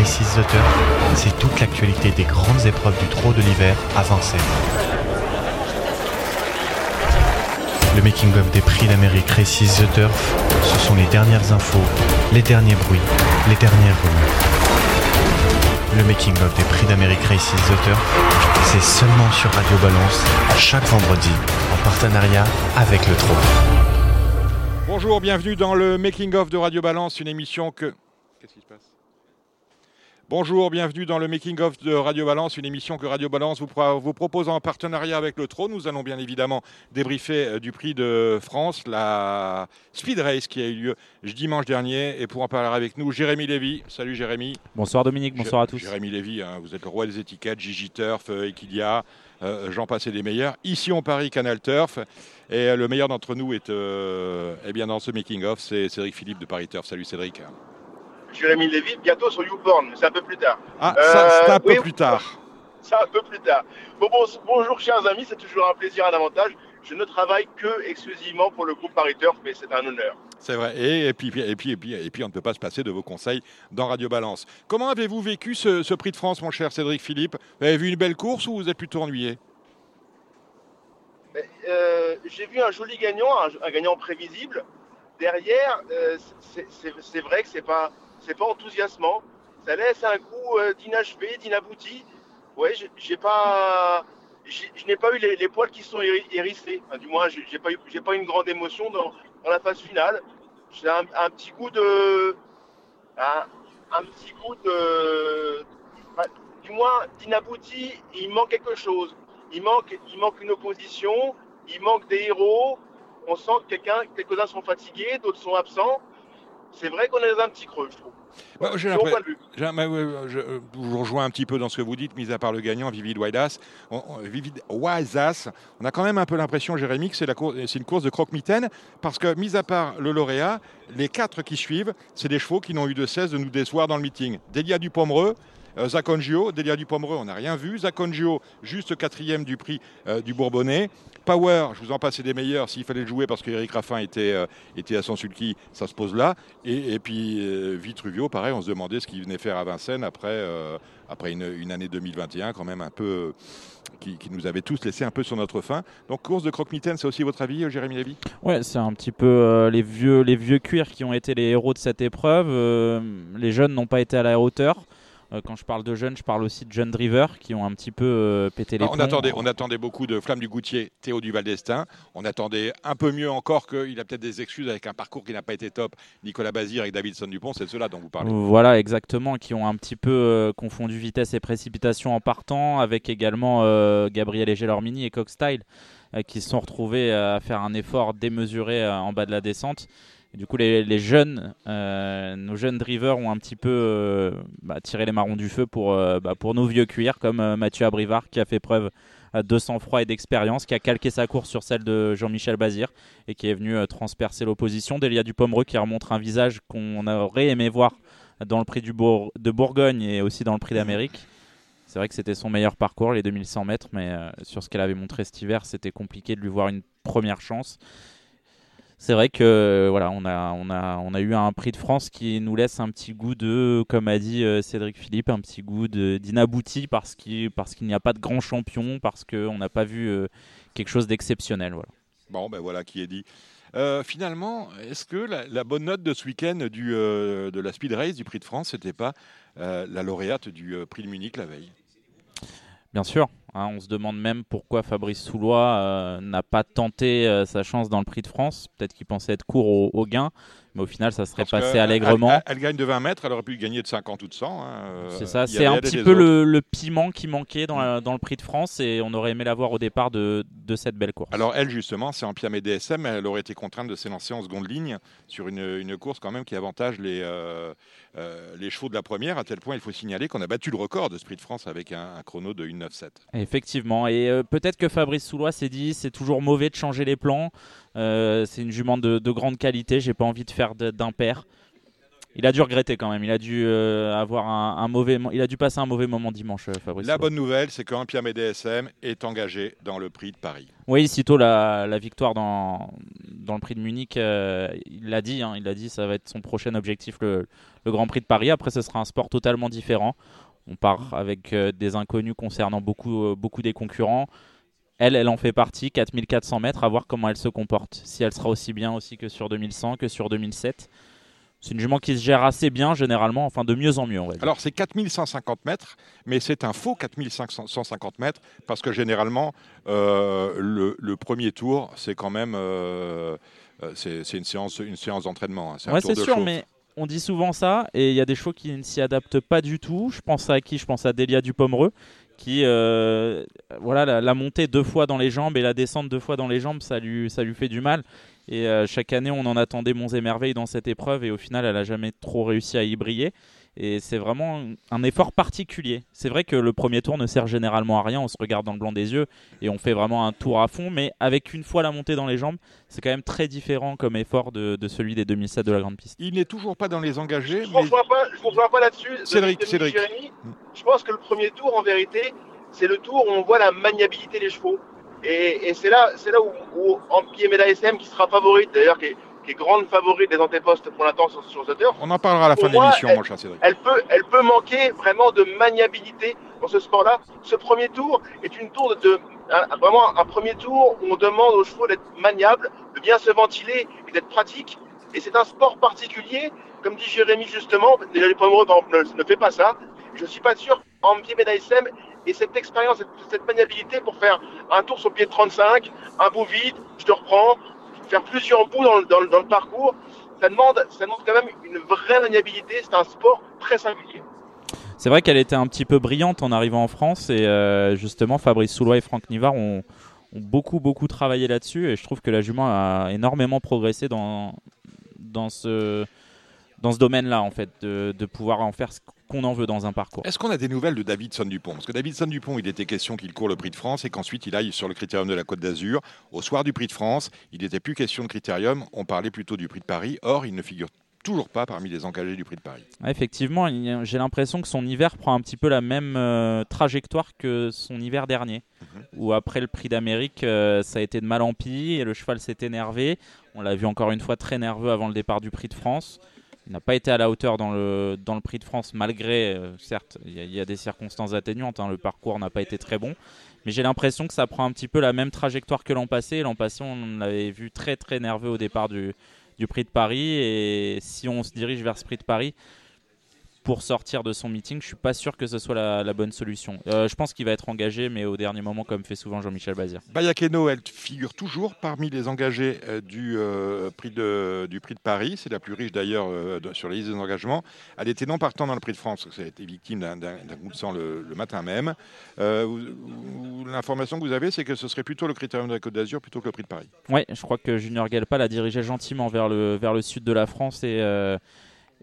Zutter, c'est toute l'actualité des grandes épreuves du trot de l'hiver Vincennes. Le making-of des prix d'Amérique Races The Turf, ce sont les dernières infos, les derniers bruits, les dernières rumeurs. Le making-of des prix d'Amérique Races The Turf, c'est seulement sur Radio Balance, chaque vendredi, en partenariat avec le trot. Bonjour, bienvenue dans le Making of de Radio Balance, une émission que. Bonjour, bienvenue dans le Making of de Radio Balance, une émission que Radio Balance vous, pro- vous propose en partenariat avec le Trône. Nous allons bien évidemment débriefer euh, du prix de France, la Speed Race qui a eu lieu dimanche dernier. Et pour en parler avec nous, Jérémy Lévy. Salut Jérémy. Bonsoir Dominique, bonsoir à tous. Jérémy Lévy, hein, vous êtes le roi des étiquettes, Gigi Turf, euh, Equidia, euh, j'en passais des meilleurs. Ici on Paris, Canal Turf. Et le meilleur d'entre nous est euh, eh bien, dans ce making-of, c'est Cédric Philippe de Paris Turf. Salut Cédric. Jérémy Lévy, bientôt sur YouPorn, mais c'est un peu plus tard. Ah, Euh, ça, c'est un peu oui, plus tard. C'est un peu plus tard. Bon, bon, bonjour chers amis, c'est toujours un plaisir, un avantage. Je ne travaille que exclusivement pour le groupe Paris Turf, mais c'est un honneur. C'est vrai. Et, et puis, et, puis, et, puis, et puis, on ne peut pas se passer de vos conseils dans Radio Balance. Comment avez-vous vécu ce, ce prix de France, mon cher Cédric Philippe? Vous avez vu une belle course ou vous êtes plutôt ennuyé? Mais, euh, J'ai vu un joli gagnant, un, un gagnant prévisible. Derrière, euh, c'est vrai que c'est pas, c'est pas enthousiasmant. Ça laisse un goût euh, d'inachevé, d'inabouti. Ouais, j'ai- pas, je n'ai pas eu les, poils qui sont héri- hérissés. Enfin, du moins, j'ai pas eu, j'ai pas eu une grande émotion dans, la phase finale. J'ai un, petit goût de, un, petit goût de, du moins d'inabouti. Il manque quelque chose. Il manque, il manque une opposition. Il manque des héros. On sent que quelqu'un, quelques-uns sont fatigués, d'autres sont absents. C'est vrai qu'on est dans un petit creux, je trouve. J'ai je, euh, je vous rejoins un petit peu dans ce que vous dites, mis à part le gagnant, Vivid Waidas. On, on- Vivid on a quand même un peu l'impression, Jérémy, que c'est la cour- c'est une course de croque-mitaine, parce que, mis à part le lauréat, les quatre qui suivent, c'est des chevaux qui n'ont eu de cesse de nous décevoir dans le meeting. Delia Dupomereux, euh, Zacongio, Delia Dupomereux, on n'a rien vu. Zacongio, juste quatrième du prix euh, du Bourbonnais. Power, je vous en passais des meilleurs. S'il fallait le jouer parce qu'Éric Raffin était, euh, était à son sulky, ça se pose là. Et, puis euh, Vitruvio, pareil, on se demandait ce qu'il venait faire à Vincennes après, une, année 2021, quand même un peu. qui, nous avait tous laissé un peu sur notre faim. Donc, course de croque-mitaine, c'est aussi votre avis, Jérémy Lévy? Ouais, c'est un petit peu les vieux les cuirs qui ont été les héros de cette épreuve. Les jeunes n'ont pas été à la hauteur. Euh, quand je parle de jeunes, je parle aussi de jeunes drivers qui ont un petit peu euh, pété les Alors, on, attendait, on attendait beaucoup de Flamme du Goutier, Théo Duval d'Estaing. On attendait un peu mieux encore qu'il a peut-être des excuses avec un parcours qui n'a pas été top. Nicolas Bazir avec Davidson Dupont, c'est cela dont vous parlez. Voilà, exactement, qui ont un petit peu euh, confondu vitesse et précipitation en partant, avec également euh, Gabriel Egelormini et Coxstyle, euh, qui se sont retrouvés à faire un effort démesuré en bas de la descente. Du coup, les, jeunes, euh, nos jeunes drivers ont un petit peu euh, bah, tiré les marrons du feu pour, euh, bah, pour nos vieux cuirs, comme Mathieu Abrivard, qui a fait preuve de sang-froid et d'expérience, qui a calqué sa course sur celle de Jean-Michel Bazir et qui est venu transpercer l'opposition. Delia Dupomereux qui remontre un visage qu'on aurait aimé voir dans le prix du Bour- de Bourgogne et aussi dans le prix d'Amérique. C'est vrai que c'était son meilleur parcours, les 2100 mètres, mais sur ce qu'elle avait montré cet hiver, c'était compliqué de lui voir une première chance. C'est vrai que voilà, on a, on, a, on a eu un prix de France qui nous laisse un petit goût de, comme a dit euh, Cédric Philippe, un petit goût d'inabouti parce qu'il parce qu'il n'y a pas de grand champion, parce qu'on n'a pas vu euh, quelque chose d'exceptionnel. Voilà. Bon, ben voilà qui est dit. Euh, finalement, est-ce que la, la bonne note de ce week-end du, euh, de la Speed Race du Prix de France, c'était pas euh, la lauréate du Prix de Munich la veille? Bien sûr, hein, on se demande même pourquoi Fabrice Soulois euh, n'a pas tenté euh, sa chance dans le Prix de France. Peut-être qu'il pensait être court au, au gain, mais au final, ça serait Parce passé allègrement. Elle, elle gagne de 20 mètres, elle aurait pu gagner de 50 ou de 100. hein, euh, C'est ça, c'est un et petit peu le, le piment qui manquait dans, la- dans le Prix de France et on aurait aimé la voir au départ de, de cette belle course. Alors elle, justement, c'est en Piamé DSM, elle aurait été contrainte de s'élancer en seconde ligne sur une, une course quand même qui avantage les, euh, euh, les chevaux de la première, à tel point il faut signaler qu'on a battu le record de ce Prix de France avec un, un chrono de 1,97. Effectivement, et euh, peut-être que Fabrice Soulois s'est dit c'est toujours mauvais de changer les plans. C'est une jument de, de grande qualité, j'ai pas envie de faire de- d'impair. Il a dû regretter quand même. Il a dû euh, avoir un, un mauvais, il a dû passer un mauvais moment dimanche, euh, Fabrice. La bonne nouvelle, c'est qu'Ampiam DSM est engagé dans le prix de Paris. Oui, sitôt la, la victoire dans, dans le prix de Munich, il l'a dit, hein, il a dit, ça va être son prochain objectif, le, le, Grand Prix de Paris. Après, ce sera un sport totalement différent. On part avec des inconnus concernant beaucoup, beaucoup des concurrents. Elle, elle en fait partie, 4400 mètres, à voir comment elle se comporte. Si elle sera aussi bien aussi que sur 2100, que sur 2007. C'est une jument qui se gère assez bien généralement, enfin de mieux en mieux. On va dire. Alors c'est 4150 mètres, mais c'est un faux 4550 mètres parce que généralement euh, le, premier tour c'est quand même euh, euh, c'est une séance une séance d'entraînement. Hein. Ouais c'est sûr, mais on dit souvent ça et il y a des chevaux qui ne s'y adaptent pas du tout. Je pense à qui? Je pense à Delia Dupomereux qui voilà la, montée deux fois dans les jambes et la descente deux fois dans les jambes ça lui ça lui fait du mal et euh, chaque année, on en attendait monts et merveilles dans cette épreuve, et au final, elle n'a jamais trop réussi à y briller. Et c'est vraiment un effort particulier. C'est vrai que le premier tour ne sert généralement à rien, on se regarde dans le blanc des yeux et on fait vraiment un tour à fond, mais avec une fois la montée dans les jambes, c'est quand même très différent comme effort de, celui des 2007 de la grande piste. Il n'est toujours pas dans les engagés. Je ne mais... pas, là-dessus. Cédric, Cédric. je pense que le premier tour, en vérité, c'est le tour où on voit la maniabilité des chevaux. Et, c'est là, c'est là où, où Meda SM, qui sera favorite, d'ailleurs, qui est, qui est grande favorite des antépostes pour l'instant sur, sur The On en parlera à la fin de l'émission, mon cher Cédric. Elle peut, elle peut manquer vraiment de maniabilité dans ce sport-là. Ce premier tour est une tour de, vraiment un premier tour où on demande aux chevaux d'être maniables, de bien se ventiler et d'être pratique. Et c'est un sport particulier, comme dit Jérémy justement. Déjà les premiers par exemple, ne, ne fait pas ça. Je suis pas sûr. Meda SM et cette expérience, cette, maniabilité pour faire un tour sur pied de 35, un bout vide, je te reprends, faire plusieurs bouts dans le, dans le, parcours, ça demande, ça demande quand même une vraie maniabilité. C'est un sport très singulier. C'est vrai qu'elle était un petit peu brillante en arrivant en France et euh, justement Fabrice Soulois et Franck Nivard ont, ont beaucoup beaucoup travaillé là-dessus et je trouve que la jument a énormément progressé dans, dans ce, dans ce domaine-là en fait, de, de pouvoir en faire ce qu'on en veut dans un parcours. Est-ce qu'on a des nouvelles de Davidson Dupont? Parce que Davidson Dupont, il était question qu'il court le Prix de France et qu'ensuite il aille sur le Critérium de la Côte d'Azur. Au soir du Prix de France, il n'était plus question de Critérium, on parlait plutôt du Prix de Paris. Or, il ne figure toujours pas parmi les engagés du Prix de Paris. effectivement, j'ai l'impression que son hiver prend un petit peu la même euh, trajectoire que son hiver dernier, mhm. où après le Prix d'Amérique, euh, ça a été de mal en pis et le cheval s'est énervé. On l'a vu encore une fois très nerveux avant le départ du Prix de France. Il n'a pas été à la hauteur dans le, prix de France, malgré, euh, certes, il y, a des circonstances atténuantes, hein, le parcours n'a pas été très bon. Mais j'ai l'impression que ça prend un petit peu la même trajectoire que l'an passé. L'an passé, on l'avait vu très très nerveux au départ du, du prix de Paris. Et si on se dirige vers ce prix de Paris, pour sortir de son meeting, je suis pas sûr que ce soit la, bonne solution. Euh, je pense qu'il va être engagé, mais au dernier moment, comme fait souvent Jean-Michel Bazir. Bayakeno, elle figure toujours parmi les engagés euh, du, euh, prix de, du prix de Paris. C'est la plus riche d'ailleurs sur la liste des engagements. Elle était non partant dans le prix de France, parce qu'elle a été victime d'un coup de sang le, matin même. L'information que vous avez, c'est que ce serait plutôt le critérium de la Côte d'Azur plutôt que le prix de Paris. Oui, je crois que Junior Gelpa l'a dirigé gentiment vers le, vers le sud de la France et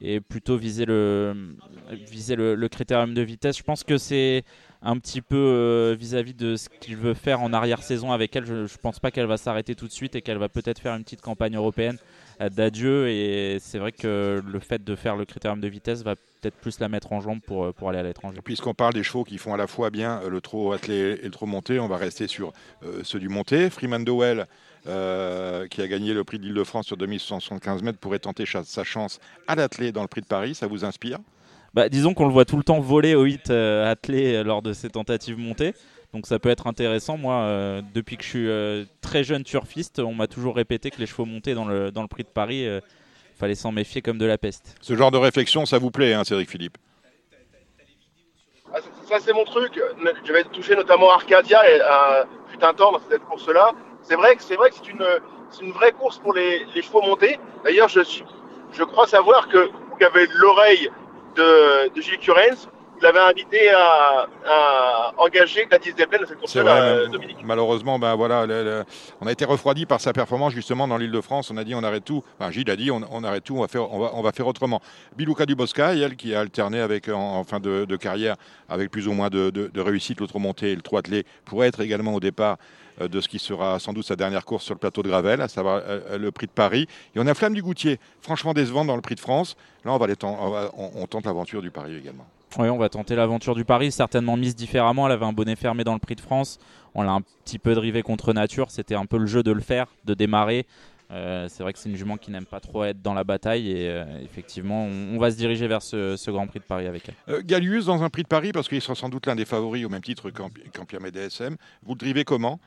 et plutôt viser le, critérium de vitesse. Je pense que c'est un petit peu euh, vis-à-vis de ce qu'il veut faire en arrière-saison avec elle. Je ne pense pas qu'elle va s'arrêter tout de suite et qu'elle va peut-être faire une petite campagne européenne euh, d'adieu. Et c'est vrai que le fait de faire le critérium de vitesse va peut-être plus la mettre en jambe pour, euh, aller à l'étranger. Puisqu'on parle des chevaux qui font à la fois bien le trot attelé et le trot monté, on va rester sur ceux du monté. Freeman Dowell euh, qui a gagné le prix d'Île-de-France sur 2175 mètres, pourrait tenter sa chance à l'athlé dans le prix de Paris. Ça vous inspire? Bah, Disons qu'on le voit tout le temps voler au hit euh, attelé lors de ses tentatives montées. Donc ça peut être intéressant. Moi, euh, depuis que je suis très jeune turfiste, on m'a toujours répété que les chevaux montés dans le, dans le prix de Paris, il fallait s'en méfier comme de la peste. Ce genre de réflexion, ça vous plaît, hein, Cédric Philippe? Ah, Ça, c'est mon truc. Je vais toucher notamment Arcadia et, fut un temps dans cette course-là c'est vrai que c'est une, vraie course pour les, les chevaux montés. D'ailleurs, je crois savoir que vous avez l'oreille de, de Gilles Curens, vous l'avez invité à, à engager Gladys Desplaines dans cette course-là, Dominique. Malheureusement, ben voilà, on a été refroidi par sa performance justement dans l'île de France. On a dit on arrête tout. Gilles a dit on, arrête tout, on va faire, on va, on va faire autrement. Bilouka Dubosca, elle qui a alterné avec, en, fin de, de, carrière avec plus ou moins de, de, de réussite l'autre montée et le trot attelé, pourrait être également au départ euh, de ce qui sera sans doute sa dernière course sur le plateau de Gravel, à savoir euh, euh, le prix de Paris. Et on a Flamme du Goutier, franchement décevant dans le prix de France. Là, on, va on, tente l'aventure du Paris également. On va tenter l'aventure du Paris, certainement mise différemment. Elle avait un bonnet fermé dans le prix de France. On l'a un petit peu drivé contre nature. C'était un peu le jeu de le faire, de démarrer. c'est vrai que c'est une jument qui n'aime pas trop être dans la bataille et effectivement on, va se diriger vers ce, Grand Prix de Paris avec elle. Gallius dans un Prix de Paris parce qu'il sera sans doute l'un des favoris au même titre qu'en DSM. Vous le drivez comment?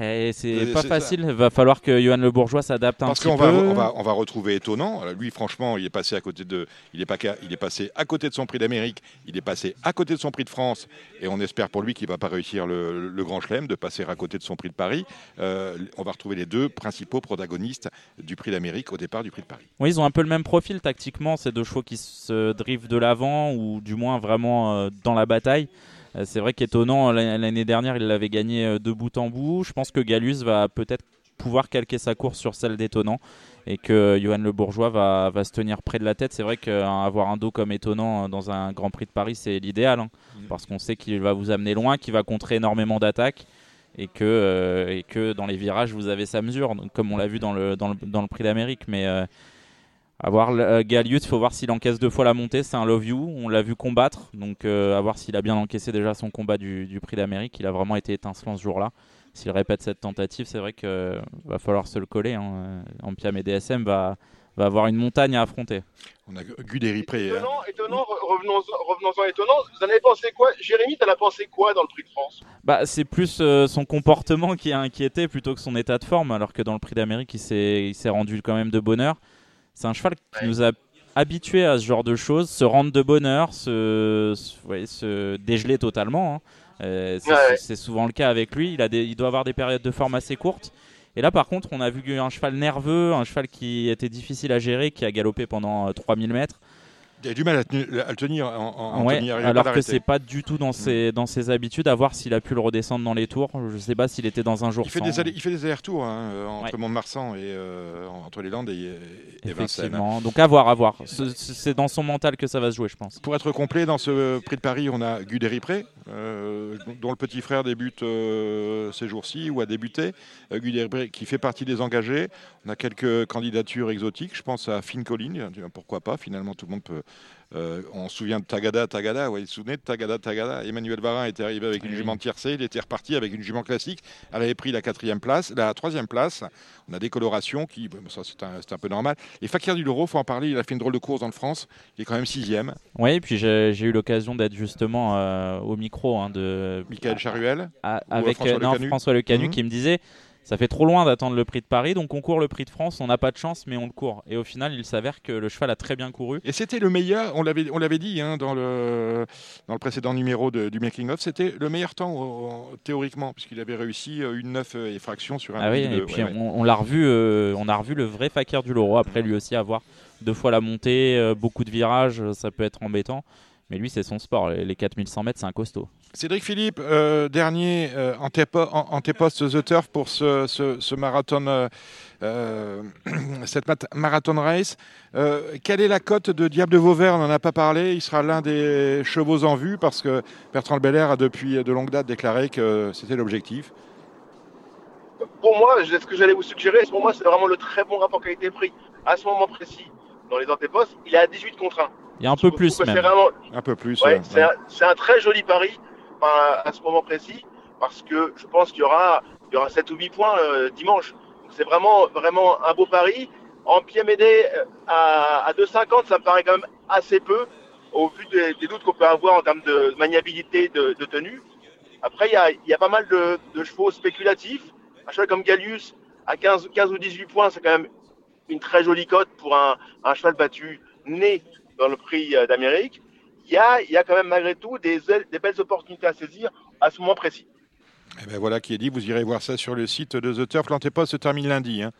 Eh, c'est pas facile. Il va falloir que Johan Le Bourgeois s'adapte un Parce petit peu. Parce qu'on va, on va, retrouver étonnant. Lui, franchement, il est passé à côté de, il est pas, il est passé à côté de son prix d'Amérique. Il est passé à côté de son prix de France. Et on espère pour lui qu'il va pas réussir le, Grand Chelem de passer à côté de son prix de Paris. Euh, on va retrouver les deux principaux protagonistes du prix d'Amérique au départ du prix de Paris. Oui, ils ont un peu le même profil tactiquement. Ces deux chevaux qui se drivent de l'avant ou du moins vraiment euh, dans la bataille. Euh, c'est vrai qu'étonnant, l'année dernière, il l'avait gagné euh, de bout en bout. Je pense que Galus va peut-être pouvoir calquer sa course sur celle d'étonnant et que Johan Le Bourgeois va, se tenir près de la tête. C'est vrai qu'avoir un dos comme étonnant euh, dans un Grand Prix de Paris, c'est l'idéal hein, mm. parce qu'on sait qu'il va vous amener loin, qu'il va contrer énormément d'attaques et que, et que dans les virages, vous avez sa mesure, comme on l'a vu dans le, dans le, Prix d'Amérique. Mais à voir euh, Gallius, il faut voir s'il encaisse deux fois la montée. C'est un love you. On l'a vu combattre. Donc, euh, à voir s'il a bien encaissé déjà son combat du, prix d'Amérique. Il a vraiment été étincelant ce jour-là. S'il répète cette tentative, c'est vrai qu'il euh, va falloir se le coller. Hein. Ampiam et DSM va, va avoir une montagne à affronter. On a Guderi. Étonnant, hein. étonnant revenons-en étonnant. Vous en avez pensé quoi? Jérémy, t'en as pensé quoi dans le prix de France? Bah, C'est plus son comportement qui a inquiété plutôt que son état de forme, alors que dans le prix d'Amérique, il s'est rendu quand même de bonheur. C'est un cheval qui nous a habitués à ce genre de choses, se rendre de bonheur, se, se, dégeler totalement. Hein. Euh, c'est souvent le cas avec lui. Il, a il doit avoir des périodes de forme assez courtes. Et là, par contre, on a vu un cheval nerveux, un cheval qui était difficile à gérer, qui a galopé pendant 3000 euh, mètres. Il a du mal à, le tenir en, ouais, alors que c'est pas du tout dans ses, dans ses habitudes. À voir s'il a pu le redescendre dans les tours. Je sais pas s'il était dans un jour. Il fait des, il fait des allers-retours hein, euh, entre Mont-de-Marsan et euh, entre les Landes et, et Vincennes. Donc à voir, à voir. C'est dans son mental que ça va se jouer, je pense. Pour être complet, dans ce Prix de Paris, on a Guderi Pré, euh, dont le petit frère débute ces jours-ci ou a débuté. Guderi Pré qui fait partie des engagés. On a quelques candidatures exotiques. Je pense à Finn Collin. Pourquoi pas Finalement, tout le monde peut euh, on se souvient de Tagada, Tagada, ouais, vous vous souvenez de Tagada, Tagada Emmanuel Varin était arrivé avec une jument tiercée, il était reparti avec une jument classique. Elle avait pris la quatrième place, la troisième place. On a des colorations qui, ça c'est un, peu normal. Et Fakir du Loro, faut en parler, il a fait une drôle de course dans le France. Il est quand même sixième. Oui, et puis j'ai eu l'occasion d'être justement euh, au micro hein, de Michael Charuel, avec François, euh, François mhm. qui me disait ça fait trop loin d'attendre le prix de Paris, donc on court le prix de France, on n'a pas de chance, mais on le court. Et au final, il s'avère que le cheval a très bien couru. Et c'était le meilleur, on l'avait, on l'avait dit hein, dans, le, dans le précédent numéro du Making of, c'était le meilleur temps théoriquement, puisqu'il avait réussi euh, une 9 et fraction sur un Ah oui, et puis on, l'a revu, euh, on a revu le vrai Fakir du Loro, après lui aussi avoir deux fois la montée, euh, beaucoup de virages, ça peut être embêtant. Mais lui, c'est son sport. Les 4100 mètres, c'est un costaud. Cédric Philippe, euh, dernier euh, en, tes postes The Turf pour ce, marathon, euh, cette marathon race. quelle est la cote de Diable de Vauvert? On n'en a pas parlé. Il sera l'un des chevaux en vue parce que Bertrand Belair a depuis de longue date déclaré que c'était l'objectif. Pour moi, ce que j'allais vous suggérer, pour moi, c'est vraiment le très bon rapport qualité-prix. À ce moment précis, dans les antépostes, il est à 18 contre 1. Il y a un peu plus même. Un peu plus. C'est un, très joli pari à ce moment précis parce que je pense qu'il y aura, il y aura 7 ou 8 points euh, dimanche. C'est vraiment, vraiment un beau pari. En pied médé euh, à, à 2,50, ça me paraît quand même assez peu au vu des, doutes qu'on peut avoir en termes de maniabilité de, tenue. Après, il y a, il y a pas mal de, chevaux spéculatifs. Un cheval comme Gallius à 15, 15 ou 18 points, c'est quand même une très jolie cote pour un, un cheval battu né dans le prix euh, d'Amérique, il y a, y a quand même malgré tout des, des belles opportunités à saisir à ce moment précis. Eh ben voilà qui est dit, vous irez voir ça sur le site de The Turf. L'antéposte se termine lundi, hein.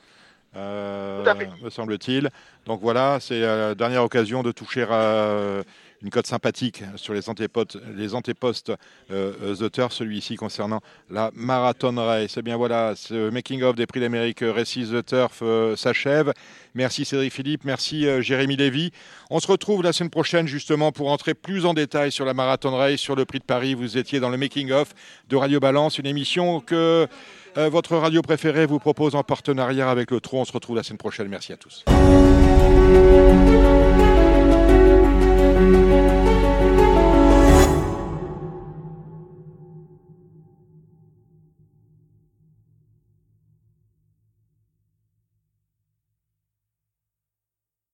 euh, me semble-t-il. Donc voilà, c'est la dernière occasion de toucher à une cote sympathique sur les antépostes, les antépostes euh, The Turf, celui-ci concernant la Marathon Race. C'est eh bien voilà, ce making-of des prix d'Amérique Récits The Turf s'achève. Merci Cédric Philippe, merci euh, Jérémy Lévy. On se retrouve la semaine prochaine justement pour entrer plus en détail sur la Marathon Race, sur le prix de Paris. Vous étiez dans le making-of de Radio Balance, une émission que euh, votre radio préférée vous propose en partenariat avec le Tron. On se retrouve la semaine prochaine. Merci à tous.